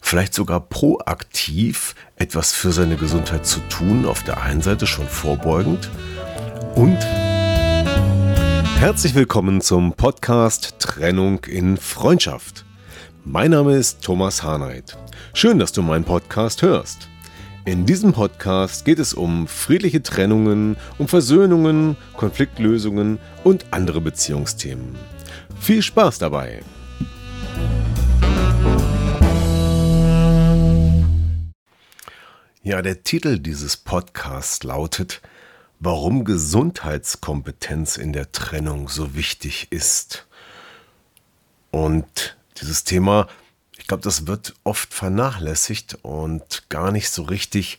Vielleicht sogar proaktiv etwas für seine Gesundheit zu tun, auf der einen Seite schon vorbeugend und herzlich willkommen zum Podcast Trennung in Freundschaft. Mein Name ist Thomas Harnight. Schön, dass du meinen Podcast hörst. In diesem Podcast geht es um friedliche Trennungen, um Versöhnungen, Konfliktlösungen und andere Beziehungsthemen. Viel Spaß dabei! Ja, der Titel dieses Podcasts lautet warum Gesundheitskompetenz in der Trennung so wichtig ist. Und dieses Thema, ich glaube, das wird oft vernachlässigt und gar nicht so richtig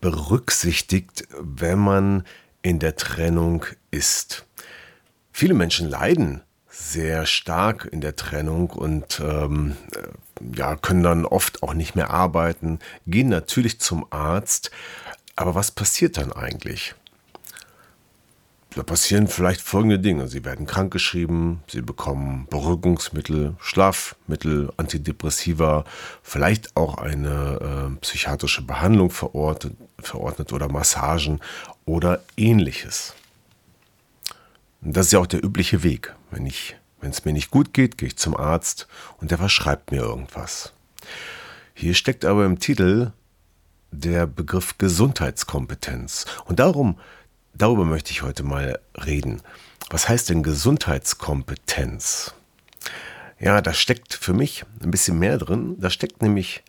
berücksichtigt, wenn man in der Trennung ist. Viele Menschen leiden sehr stark in der Trennung und ähm, ja, können dann oft auch nicht mehr arbeiten, gehen natürlich zum Arzt. Aber was passiert dann eigentlich? Da passieren vielleicht folgende Dinge. Sie werden krankgeschrieben, sie bekommen Beruhigungsmittel, Schlafmittel, Antidepressiva, vielleicht auch eine äh, psychiatrische Behandlung verordnet, verordnet oder Massagen oder ähnliches. Und das ist ja auch der übliche Weg. Wenn ich, wenn es mir nicht gut geht, gehe ich zum Arzt und der verschreibt mir irgendwas. Hier steckt aber im Titel der Begriff Gesundheitskompetenz. Und darum darüber möchte ich heute mal reden. Was heißt denn Gesundheitskompetenz? Ja, da steckt für mich ein bisschen mehr drin. Da steckt nämlich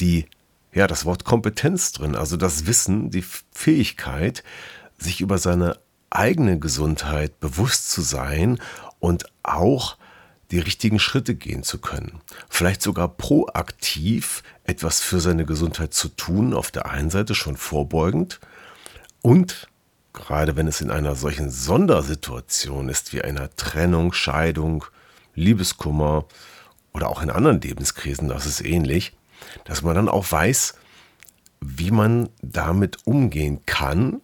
die, ja, das Wort Kompetenz drin, also das Wissen, die Fähigkeit, sich über seine eigene Gesundheit bewusst zu sein und auch die richtigen Schritte gehen zu können. Vielleicht sogar proaktiv etwas für seine Gesundheit zu tun, auf der einen Seite schon vorbeugend und gerade wenn es in einer solchen Sondersituation ist wie einer Trennung, Scheidung, Liebeskummer oder auch in anderen Lebenskrisen, das ist ähnlich, dass man dann auch weiß, wie man damit umgehen kann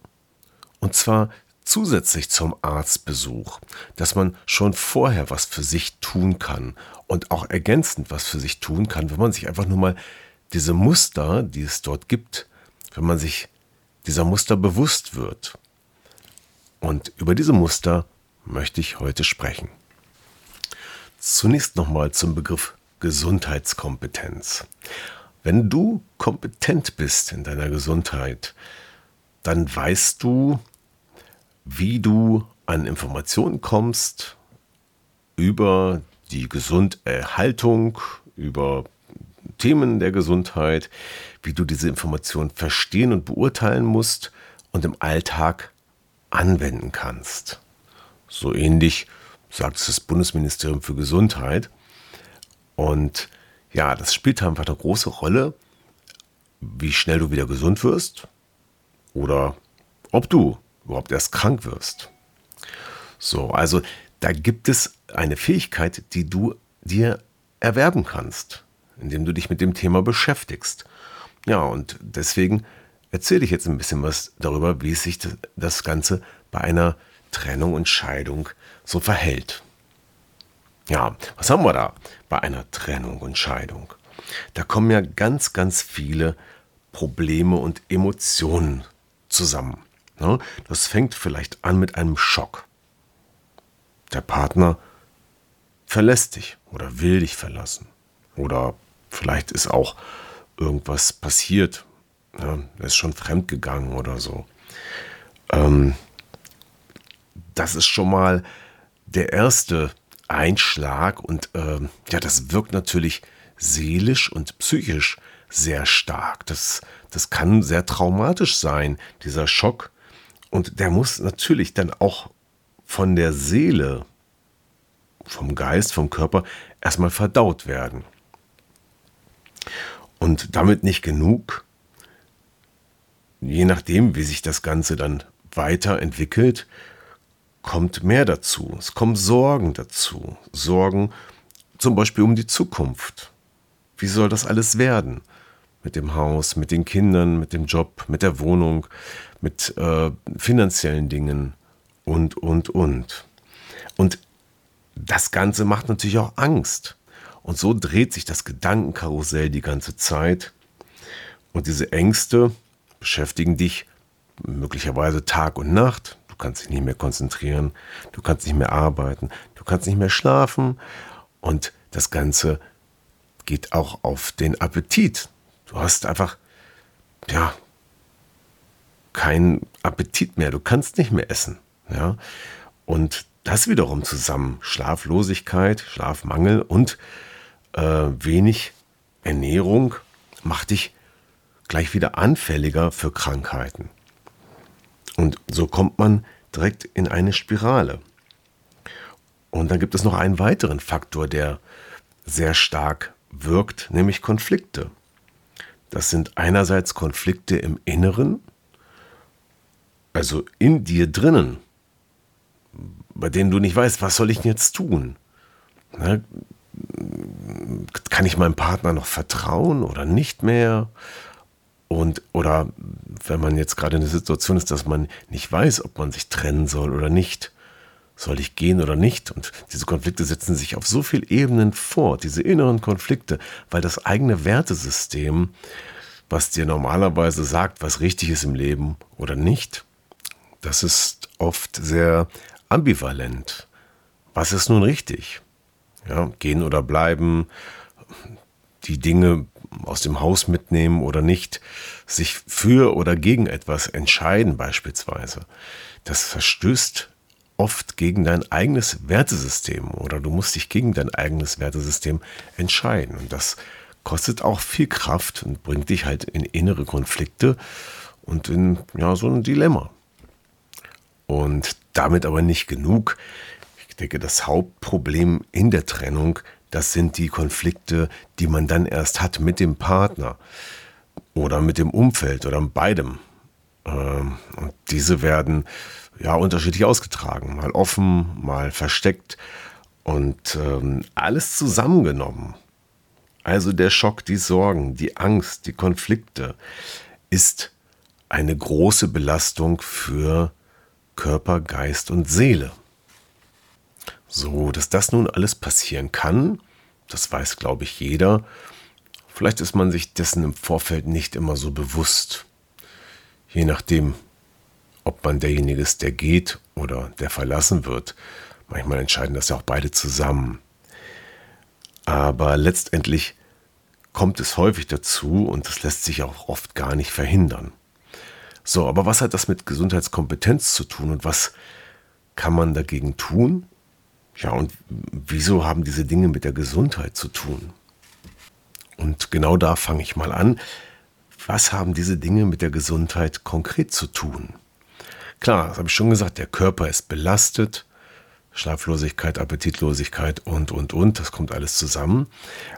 und zwar zusätzlich zum Arztbesuch, dass man schon vorher was für sich tun kann und auch ergänzend was für sich tun kann, wenn man sich einfach nur mal diese Muster, die es dort gibt, wenn man sich dieser Muster bewusst wird. Und über diese Muster möchte ich heute sprechen. Zunächst nochmal zum Begriff Gesundheitskompetenz. Wenn du kompetent bist in deiner Gesundheit, dann weißt du, wie du an Informationen kommst über die Gesunderhaltung, über Themen der Gesundheit, wie du diese Informationen verstehen und beurteilen musst und im Alltag anwenden kannst. So ähnlich sagt es das Bundesministerium für Gesundheit. Und ja, das spielt einfach eine große Rolle, wie schnell du wieder gesund wirst oder ob du überhaupt erst krank wirst. So, also da gibt es eine Fähigkeit, die du dir erwerben kannst, indem du dich mit dem Thema beschäftigst. Ja, und deswegen erzähle ich jetzt ein bisschen was darüber, wie sich das Ganze bei einer Trennung und Scheidung so verhält. Ja, was haben wir da bei einer Trennung und Scheidung? Da kommen ja ganz, ganz viele Probleme und Emotionen zusammen. Ne? Das fängt vielleicht an mit einem Schock. Der Partner verlässt dich oder will dich verlassen. Oder vielleicht ist auch irgendwas passiert, ja, er ist schon fremd gegangen oder so. Ähm, das ist schon mal der erste Einschlag und ähm, ja, das wirkt natürlich seelisch und psychisch sehr stark. Das, das kann sehr traumatisch sein, dieser Schock. Und der muss natürlich dann auch von der Seele, vom Geist, vom Körper erstmal verdaut werden. Und damit nicht genug je nachdem, wie sich das Ganze dann weiterentwickelt, kommt mehr dazu. Es kommen Sorgen dazu. Sorgen zum Beispiel um die Zukunft. Wie soll das alles werden? Mit dem Haus, mit den Kindern, mit dem Job, mit der Wohnung, mit äh, finanziellen Dingen und, und, und. Und das Ganze macht natürlich auch Angst. Und so dreht sich das Gedankenkarussell die ganze Zeit. Und diese Ängste beschäftigen dich möglicherweise Tag und Nacht. Du kannst dich nicht mehr konzentrieren, du kannst nicht mehr arbeiten, du kannst nicht mehr schlafen. Und das Ganze geht auch auf den Appetit. Du hast einfach, ja, keinen Appetit mehr. Du kannst nicht mehr essen. Ja? Und das wiederum zusammen, Schlaflosigkeit, Schlafmangel und äh, wenig Ernährung, macht dich gleich wieder anfälliger für Krankheiten. Und so kommt man direkt in eine Spirale. Und dann gibt es noch einen weiteren Faktor, der sehr stark wirkt, nämlich Konflikte. Das sind einerseits Konflikte im Inneren, also in dir drinnen, bei denen du nicht weißt, was soll ich denn jetzt tun? Na, kann ich meinem Partner noch vertrauen oder nicht mehr? Und, oder wenn man jetzt gerade in der Situation ist, dass man nicht weiß, ob man sich trennen soll oder nicht, soll ich gehen oder nicht? Und diese Konflikte setzen sich auf so vielen Ebenen fort, diese inneren Konflikte, weil das eigene Wertesystem, was dir normalerweise sagt, was richtig ist im Leben oder nicht, das ist oft sehr ambivalent. Was ist nun richtig? Ja, gehen oder bleiben, die Dinge aus dem Haus mitnehmen oder nicht, sich für oder gegen etwas entscheiden beispielsweise. Das verstößt oft gegen dein eigenes Wertesystem oder du musst dich gegen dein eigenes Wertesystem entscheiden. Und das kostet auch viel Kraft und bringt dich halt in innere Konflikte und in ja, so ein Dilemma. Und damit aber nicht genug. Ich denke, das Hauptproblem in der Trennung, das sind die Konflikte, die man dann erst hat mit dem Partner oder mit dem Umfeld oder beidem. Ähm, und diese werden ja unterschiedlich ausgetragen, mal offen, mal versteckt und ähm, alles zusammengenommen. Also der Schock, die Sorgen, die Angst, die Konflikte ist eine große Belastung für Körper, Geist und Seele. So, dass das nun alles passieren kann, das weiß, glaube ich, jeder. Vielleicht ist man sich dessen im Vorfeld nicht immer so bewusst. Je nachdem, ob man derjenige ist, der geht oder der verlassen wird. Manchmal entscheiden das ja auch beide zusammen. Aber letztendlich kommt es häufig dazu und das lässt sich auch oft gar nicht verhindern. So, aber was hat das mit Gesundheitskompetenz zu tun und was kann man dagegen tun? Ja, und wieso haben diese Dinge mit der Gesundheit zu tun? Und genau da fange ich mal an. Was haben diese Dinge mit der Gesundheit konkret zu tun? Klar, das habe ich schon gesagt, der Körper ist belastet, Schlaflosigkeit, Appetitlosigkeit und, und, und, das kommt alles zusammen.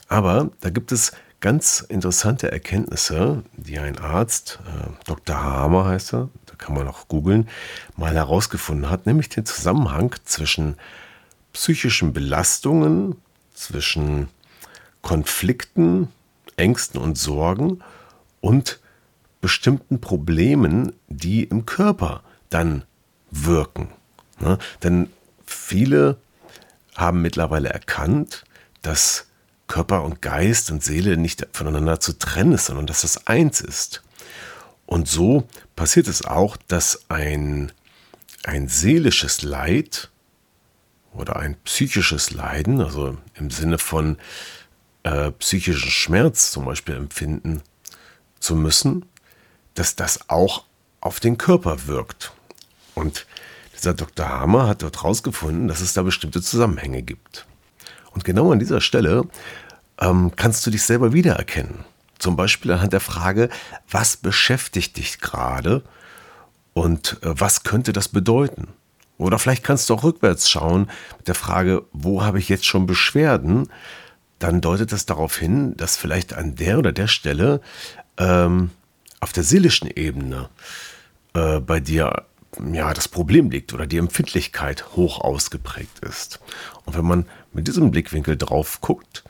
Aber da gibt es ganz interessante Erkenntnisse, die ein Arzt, äh, Dr. Hamer heißt er, da kann man auch googeln, mal herausgefunden hat, nämlich den Zusammenhang zwischen psychischen Belastungen, zwischen Konflikten, Ängsten und Sorgen und bestimmten Problemen, die im Körper dann wirken. Ne? Denn viele haben mittlerweile erkannt, dass Körper und Geist und Seele nicht voneinander zu trennen ist, sondern dass das eins ist. Und so passiert es auch, dass ein, ein seelisches Leid oder ein psychisches Leiden, also im Sinne von äh, psychischen Schmerz zum Beispiel empfinden zu müssen, dass das auch auf den Körper wirkt. Und dieser Dr. Hammer hat dort herausgefunden, dass es da bestimmte Zusammenhänge gibt. Und genau an dieser Stelle ähm, kannst du dich selber wiedererkennen. Zum Beispiel anhand der Frage, was beschäftigt dich gerade und äh, was könnte das bedeuten? Oder vielleicht kannst du auch rückwärts schauen mit der Frage, wo habe ich jetzt schon Beschwerden? Dann deutet das darauf hin, dass vielleicht an der oder der Stelle ähm, auf der seelischen Ebene äh, bei dir ja, das Problem liegt oder die Empfindlichkeit hoch ausgeprägt ist. Und wenn man mit diesem Blickwinkel drauf guckt,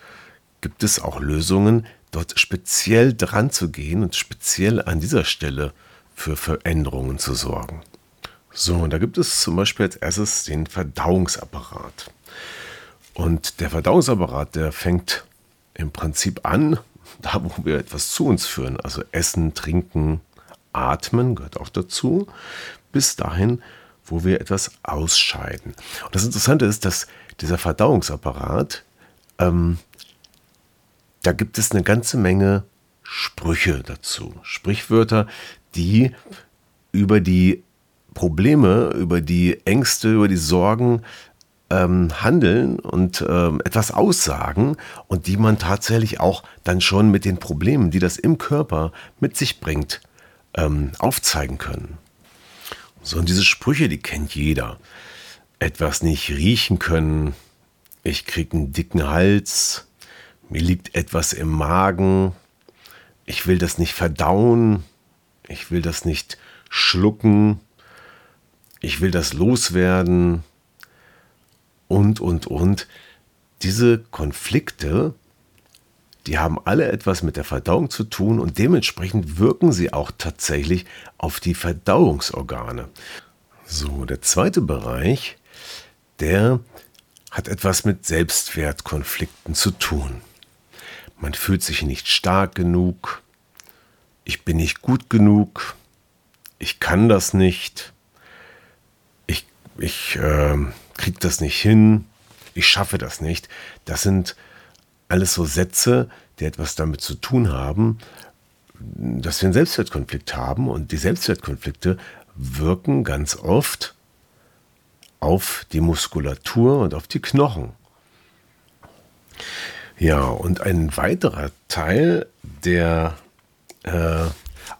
gibt es auch Lösungen, dort speziell dran zu gehen und speziell an dieser Stelle für Veränderungen zu sorgen. So, und da gibt es zum Beispiel als erstes den Verdauungsapparat. Und der Verdauungsapparat, der fängt im Prinzip an, da wo wir etwas zu uns führen, also Essen, Trinken, Atmen gehört auch dazu, bis dahin, wo wir etwas ausscheiden. Und das Interessante ist, dass dieser Verdauungsapparat, ähm, da gibt es eine ganze Menge Sprüche dazu. Sprichwörter, die über die Probleme, über die Ängste, über die Sorgen ähm, handeln und ähm, etwas aussagen und die man tatsächlich auch dann schon mit den Problemen, die das im Körper mit sich bringt, ähm, aufzeigen können. So, und diese Sprüche, die kennt jeder. Etwas nicht riechen können, ich krieg einen dicken Hals, mir liegt etwas im Magen, ich will das nicht verdauen, ich will das nicht schlucken, ich will das loswerden und, und, und. Diese Konflikte, die haben alle etwas mit der Verdauung zu tun und dementsprechend wirken sie auch tatsächlich auf die Verdauungsorgane. So, der zweite Bereich, der hat etwas mit Selbstwertkonflikten zu tun. Man fühlt sich nicht stark genug, ich bin nicht gut genug, ich kann das nicht, ich, ich äh, kriege das nicht hin, ich schaffe das nicht. Das sind alles so Sätze, die etwas damit zu tun haben, dass wir einen Selbstwertkonflikt haben und die Selbstwertkonflikte wirken ganz oft auf die Muskulatur und auf die Knochen. Ja, und ein weiterer Teil, der äh,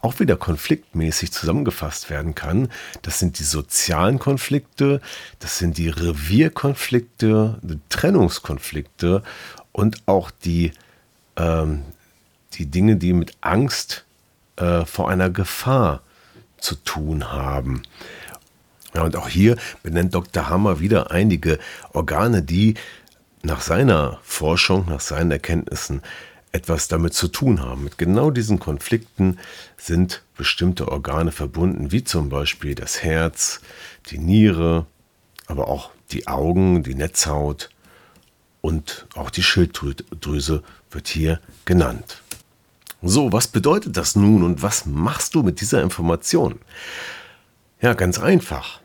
auch wieder konfliktmäßig zusammengefasst werden kann. Das sind die sozialen Konflikte, das sind die Revierkonflikte, die Trennungskonflikte und auch die, ähm, die Dinge, die mit Angst äh, vor einer Gefahr zu tun haben. Ja, und auch hier benennt Dr. Hammer wieder einige Organe, die nach seiner Forschung, nach seinen Erkenntnissen etwas damit zu tun haben. Mit genau diesen Konflikten sind bestimmte Organe verbunden, wie zum Beispiel das Herz, die Niere, aber auch die Augen, die Netzhaut und auch die Schilddrüse wird hier genannt. So, was bedeutet das nun und was machst du mit dieser Information? Ja, ganz einfach.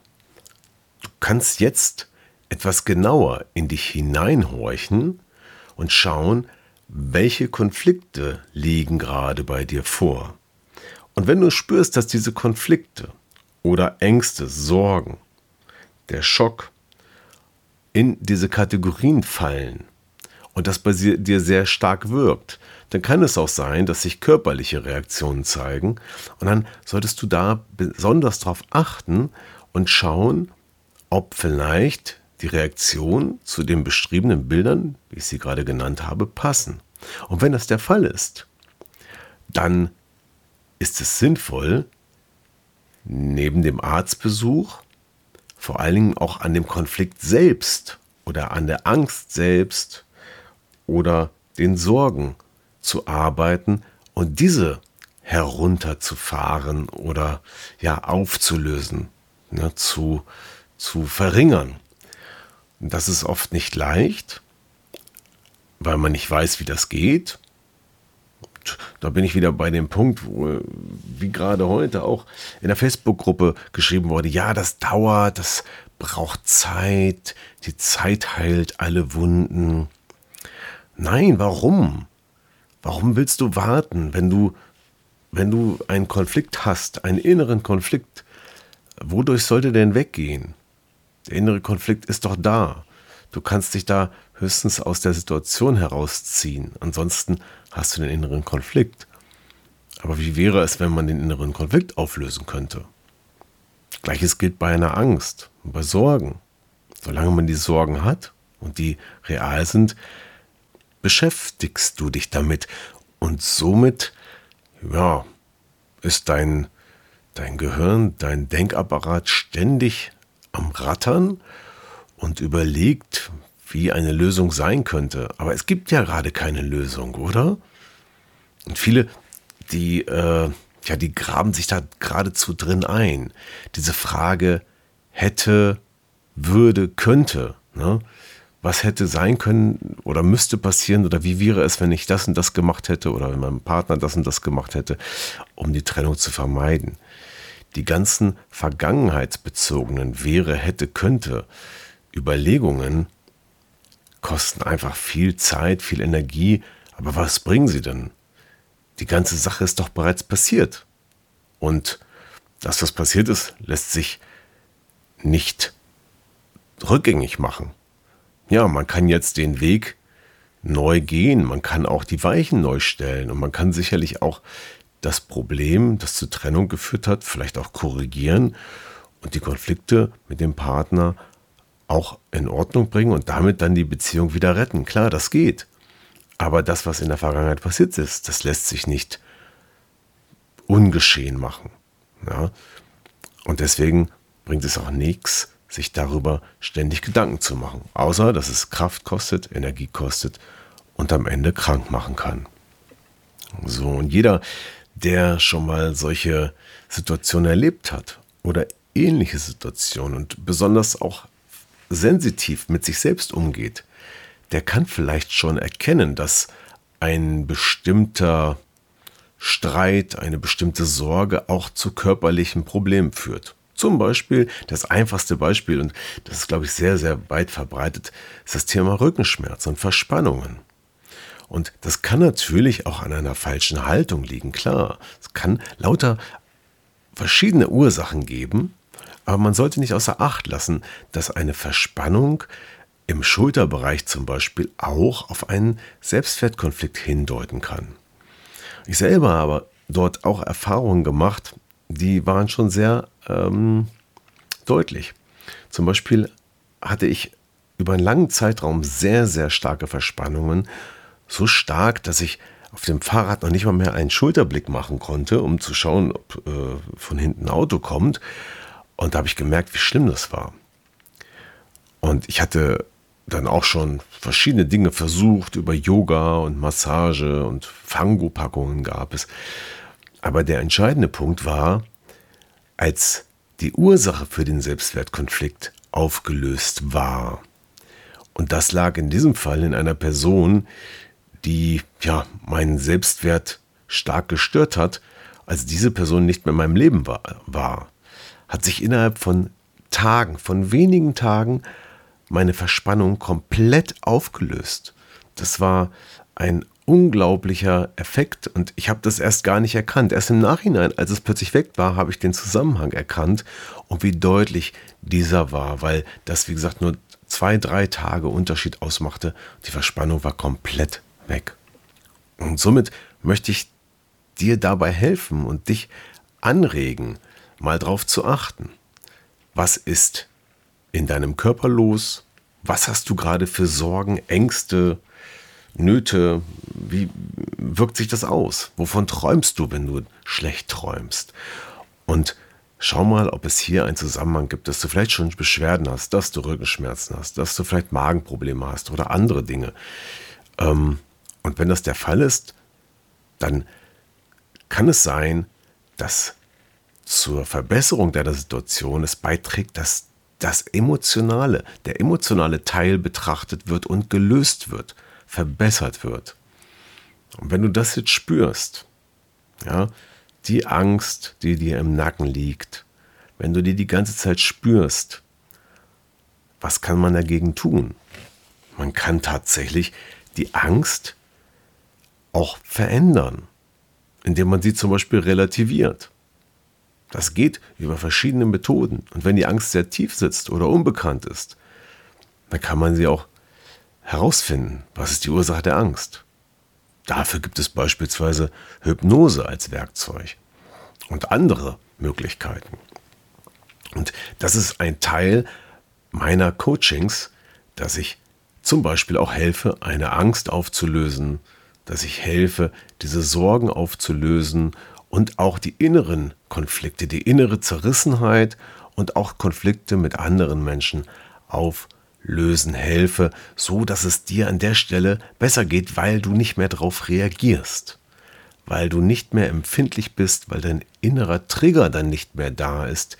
Du kannst jetzt etwas genauer in dich hineinhorchen und schauen, welche Konflikte liegen gerade bei dir vor? Und wenn du spürst, dass diese Konflikte oder Ängste, Sorgen, der Schock in diese Kategorien fallen und das bei dir sehr stark wirkt, dann kann es auch sein, dass sich körperliche Reaktionen zeigen und dann solltest du da besonders darauf achten und schauen, ob vielleicht die Reaktion zu den beschriebenen Bildern, wie ich sie gerade genannt habe, passen. Und wenn das der Fall ist, dann ist es sinnvoll, neben dem Arztbesuch vor allen Dingen auch an dem Konflikt selbst oder an der Angst selbst oder den Sorgen zu arbeiten und diese herunterzufahren oder ja aufzulösen, ne, zu, zu verringern. Das ist oft nicht leicht, weil man nicht weiß, wie das geht. Da bin ich wieder bei dem Punkt, wo, wie gerade heute auch in der Facebook-Gruppe geschrieben wurde, ja, das dauert, das braucht Zeit, die Zeit heilt alle Wunden. Nein, warum? Warum willst du warten, wenn du, wenn du einen Konflikt hast, einen inneren Konflikt? Wodurch sollte der denn weggehen? Der innere Konflikt ist doch da. Du kannst dich da höchstens aus der Situation herausziehen. Ansonsten hast du den inneren Konflikt. Aber wie wäre es, wenn man den inneren Konflikt auflösen könnte? Gleiches gilt bei einer Angst, bei Sorgen. Solange man die Sorgen hat und die real sind, beschäftigst du dich damit. Und somit, ja, ist dein, dein Gehirn, dein Denkapparat ständig am Rattern und überlegt, wie eine Lösung sein könnte. Aber es gibt ja gerade keine Lösung, oder? Und viele, die, äh, ja, die graben sich da geradezu drin ein. Diese Frage hätte, würde, könnte. Ne? Was hätte sein können oder müsste passieren oder wie wäre es, wenn ich das und das gemacht hätte oder wenn mein Partner das und das gemacht hätte, um die Trennung zu vermeiden. Die ganzen vergangenheitsbezogenen wäre, hätte, könnte Überlegungen kosten einfach viel Zeit, viel Energie. Aber was bringen sie denn? Die ganze Sache ist doch bereits passiert. Und das, was passiert ist, lässt sich nicht rückgängig machen. Ja, man kann jetzt den Weg neu gehen, man kann auch die Weichen neu stellen und man kann sicherlich auch das Problem, das zur Trennung geführt hat, vielleicht auch korrigieren und die Konflikte mit dem Partner auch in Ordnung bringen und damit dann die Beziehung wieder retten. Klar, das geht. Aber das, was in der Vergangenheit passiert ist, das lässt sich nicht ungeschehen machen. Ja? Und deswegen bringt es auch nichts, sich darüber ständig Gedanken zu machen. Außer, dass es Kraft kostet, Energie kostet und am Ende krank machen kann. So, und jeder, der schon mal solche Situationen erlebt hat oder ähnliche Situationen und besonders auch sensitiv mit sich selbst umgeht, der kann vielleicht schon erkennen, dass ein bestimmter Streit, eine bestimmte Sorge auch zu körperlichen Problemen führt. Zum Beispiel, das einfachste Beispiel, und das ist, glaube ich, sehr, sehr weit verbreitet, ist das Thema Rückenschmerz und Verspannungen. Und das kann natürlich auch an einer falschen Haltung liegen, klar. Es kann lauter verschiedene Ursachen geben, aber man sollte nicht außer Acht lassen, dass eine Verspannung im Schulterbereich zum Beispiel auch auf einen Selbstwertkonflikt hindeuten kann. Ich selber habe dort auch Erfahrungen gemacht, die waren schon sehr ähm, deutlich. Zum Beispiel hatte ich über einen langen Zeitraum sehr, sehr starke Verspannungen. So stark, dass ich auf dem Fahrrad noch nicht mal mehr einen Schulterblick machen konnte, um zu schauen, ob äh, von hinten ein Auto kommt. Und da habe ich gemerkt, wie schlimm das war. Und ich hatte dann auch schon verschiedene Dinge versucht, über Yoga und Massage und Fango-Packungen gab es. Aber der entscheidende Punkt war, als die Ursache für den Selbstwertkonflikt aufgelöst war. Und das lag in diesem Fall in einer Person, die ja meinen Selbstwert stark gestört hat, als diese Person nicht mehr in meinem Leben war. war hat sich innerhalb von Tagen, von wenigen Tagen, meine Verspannung komplett aufgelöst. Das war ein unglaublicher Effekt und ich habe das erst gar nicht erkannt. Erst im Nachhinein, als es plötzlich weg war, habe ich den Zusammenhang erkannt und wie deutlich dieser war, weil das, wie gesagt, nur zwei, drei Tage Unterschied ausmachte. Die Verspannung war komplett weg. Und somit möchte ich dir dabei helfen und dich anregen, mal drauf zu achten. Was ist in deinem Körper los? Was hast du gerade für Sorgen, Ängste, Nöte? Wie wirkt sich das aus? Wovon träumst du, wenn du schlecht träumst? Und schau mal, ob es hier einen Zusammenhang gibt, dass du vielleicht schon Beschwerden hast, dass du Rückenschmerzen hast, dass du vielleicht Magenprobleme hast oder andere Dinge. Ähm, und wenn das der Fall ist, dann kann es sein, dass zur Verbesserung deiner Situation es beiträgt, dass das Emotionale, der emotionale Teil betrachtet wird und gelöst wird, verbessert wird. Und wenn du das jetzt spürst, ja, die Angst, die dir im Nacken liegt, wenn du die die ganze Zeit spürst, was kann man dagegen tun? Man kann tatsächlich die Angst auch verändern, indem man sie zum Beispiel relativiert. Das geht über verschiedene Methoden. Und wenn die Angst sehr tief sitzt oder unbekannt ist, dann kann man sie auch herausfinden. Was ist die Ursache der Angst? Dafür gibt es beispielsweise Hypnose als Werkzeug und andere Möglichkeiten. Und das ist ein Teil meiner Coachings, dass ich zum Beispiel auch helfe, eine Angst aufzulösen, dass ich helfe, diese Sorgen aufzulösen und auch die inneren Konflikte, die innere Zerrissenheit und auch Konflikte mit anderen Menschen auflösen. Helfe, so dass es dir an der Stelle besser geht, weil du nicht mehr darauf reagierst, weil du nicht mehr empfindlich bist, weil dein innerer Trigger dann nicht mehr da ist,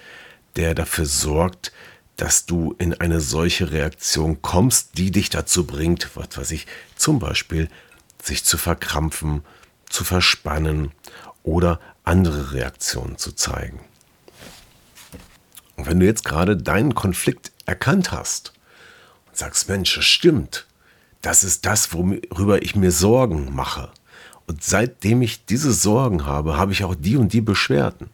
der dafür sorgt, dass du in eine solche Reaktion kommst, die dich dazu bringt, was weiß ich, zum Beispiel sich zu verkrampfen, zu verspannen oder andere Reaktionen zu zeigen. Und wenn du jetzt gerade deinen Konflikt erkannt hast und sagst, Mensch, das stimmt, das ist das, worüber ich mir Sorgen mache. Und seitdem ich diese Sorgen habe, habe ich auch die und die Beschwerden.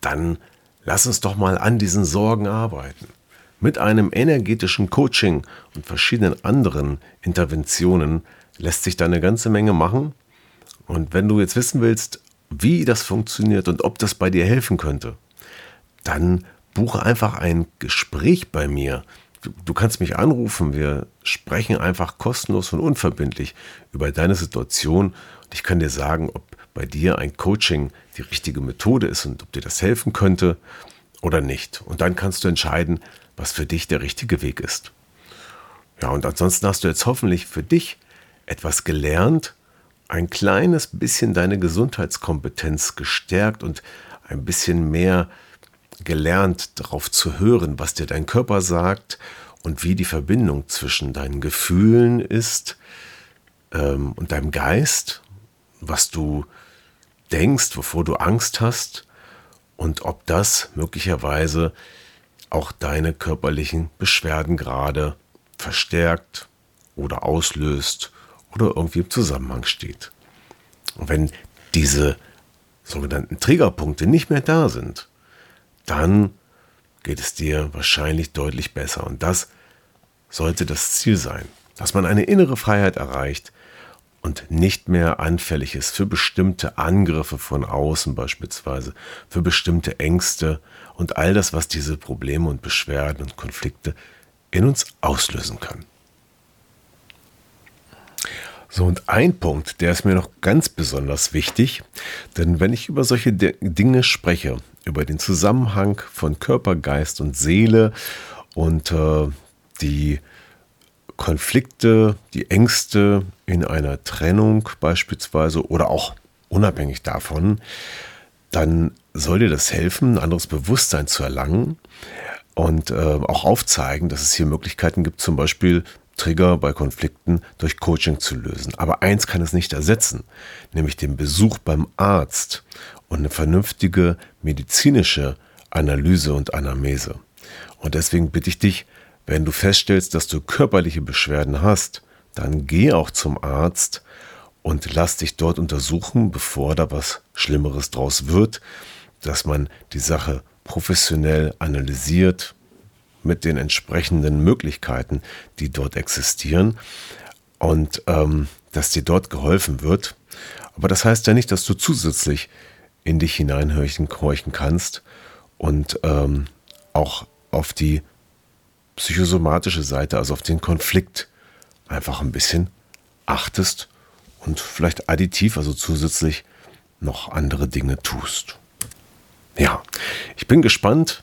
Dann lass uns doch mal an diesen Sorgen arbeiten. Mit einem energetischen Coaching und verschiedenen anderen Interventionen lässt sich da eine ganze Menge machen. Und wenn du jetzt wissen willst, wie das funktioniert und ob das bei dir helfen könnte, dann buche einfach ein Gespräch bei mir. Du, du, kannst mich anrufen, wir sprechen einfach kostenlos und unverbindlich über deine Situation und ich kann dir sagen, ob bei dir ein Coaching die richtige Methode ist und ob dir das helfen könnte oder nicht. Und dann kannst du entscheiden, was für dich der richtige Weg ist. Ja, und ansonsten hast du jetzt hoffentlich für dich etwas gelernt, ein kleines bisschen deine Gesundheitskompetenz gestärkt und ein bisschen mehr gelernt, darauf zu hören, was dir dein Körper sagt und wie die Verbindung zwischen deinen Gefühlen ist ähm, und deinem Geist, was du denkst, wovor du Angst hast und ob das möglicherweise auch deine körperlichen Beschwerden gerade verstärkt oder auslöst oder irgendwie im Zusammenhang steht. Und wenn diese sogenannten Triggerpunkte nicht mehr da sind, dann geht es dir wahrscheinlich deutlich besser. Und das sollte das Ziel sein, dass man eine innere Freiheit erreicht und nicht mehr anfällig ist für bestimmte Angriffe von außen beispielsweise, für bestimmte Ängste und all das, was diese Probleme und Beschwerden und Konflikte in uns auslösen kann. So, und ein Punkt, der ist mir noch ganz besonders wichtig, denn wenn ich über solche Dinge spreche, über den Zusammenhang von Körper, Geist und Seele und äh, die Konflikte, die Ängste in einer Trennung beispielsweise oder auch unabhängig davon, dann soll dir das helfen, ein anderes Bewusstsein zu erlangen und äh, auch aufzeigen, dass es hier Möglichkeiten gibt, zum Beispiel Trigger bei Konflikten durch Coaching zu lösen. Aber eins kann es nicht ersetzen, nämlich den Besuch beim Arzt und eine vernünftige medizinische Analyse und Anamnese. Und deswegen bitte ich dich, wenn du feststellst, dass du körperliche Beschwerden hast, dann geh auch zum Arzt und lass dich dort untersuchen, bevor da was Schlimmeres draus wird, dass man die Sache professionell analysiert mit den entsprechenden Möglichkeiten, die dort existieren und ähm, dass dir dort geholfen wird. Aber das heißt ja nicht, dass du zusätzlich in dich hineinhorchen kannst und ähm, auch auf die psychosomatische Seite, also auf den Konflikt, einfach ein bisschen achtest und vielleicht additiv, also zusätzlich noch andere Dinge tust. Ja, ich bin gespannt,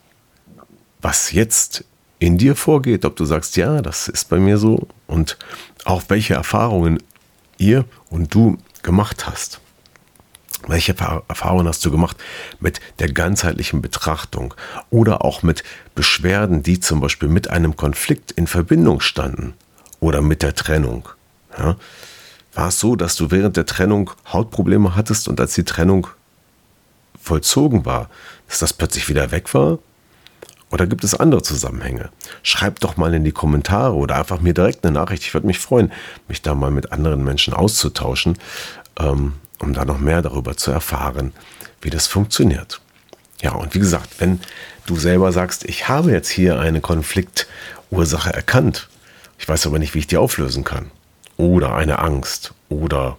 was jetzt in dir vorgeht, ob du sagst, ja, das ist bei mir so und auch welche Erfahrungen ihr und du gemacht hast. Welche Erfahrungen hast du gemacht mit der ganzheitlichen Betrachtung oder auch mit Beschwerden, die zum Beispiel mit einem Konflikt in Verbindung standen oder mit der Trennung? Ja? War es so, dass du während der Trennung Hautprobleme hattest und als die Trennung vollzogen war, dass das plötzlich wieder weg war? Oder gibt es andere Zusammenhänge? Schreib doch mal in die Kommentare oder einfach mir direkt eine Nachricht. Ich würde mich freuen, mich da mal mit anderen Menschen auszutauschen, ähm, um da noch mehr darüber zu erfahren, wie das funktioniert. Ja, und wie gesagt, wenn du selber sagst, ich habe jetzt hier eine Konfliktursache erkannt, ich weiß aber nicht, wie ich die auflösen kann, oder eine Angst oder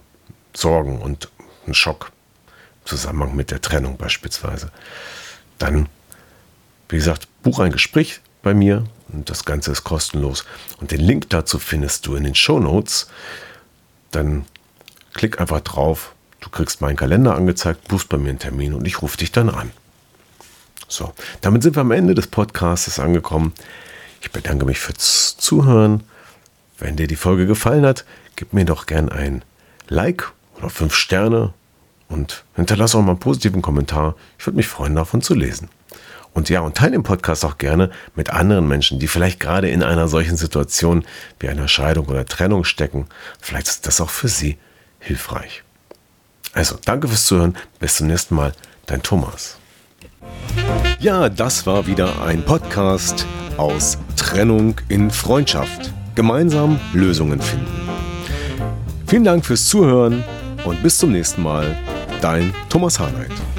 Sorgen und ein Schock im Zusammenhang mit der Trennung beispielsweise, dann wie gesagt, buch ein Gespräch bei mir und das Ganze ist kostenlos. Und den Link dazu findest du in den Show Notes. Dann klick einfach drauf, Du kriegst meinen Kalender angezeigt, buchst bei mir einen Termin und ich rufe dich dann an. So, damit sind wir am Ende des Podcasts angekommen. Ich bedanke mich fürs Zuhören. Wenn dir die Folge gefallen hat, gib mir doch gern ein Like oder fünf Sterne und hinterlass auch mal einen positiven Kommentar. Ich würde mich freuen, davon zu lesen. Und ja, und teile den Podcast auch gerne mit anderen Menschen, die vielleicht gerade in einer solchen Situation wie einer Scheidung oder Trennung stecken. Vielleicht ist das auch für sie hilfreich. Also, danke fürs Zuhören. Bis zum nächsten Mal. Dein Thomas. Ja, das war wieder ein Podcast aus Trennung in Freundschaft. Gemeinsam Lösungen finden. Vielen Dank fürs Zuhören und bis zum nächsten Mal. Dein Thomas Harnight.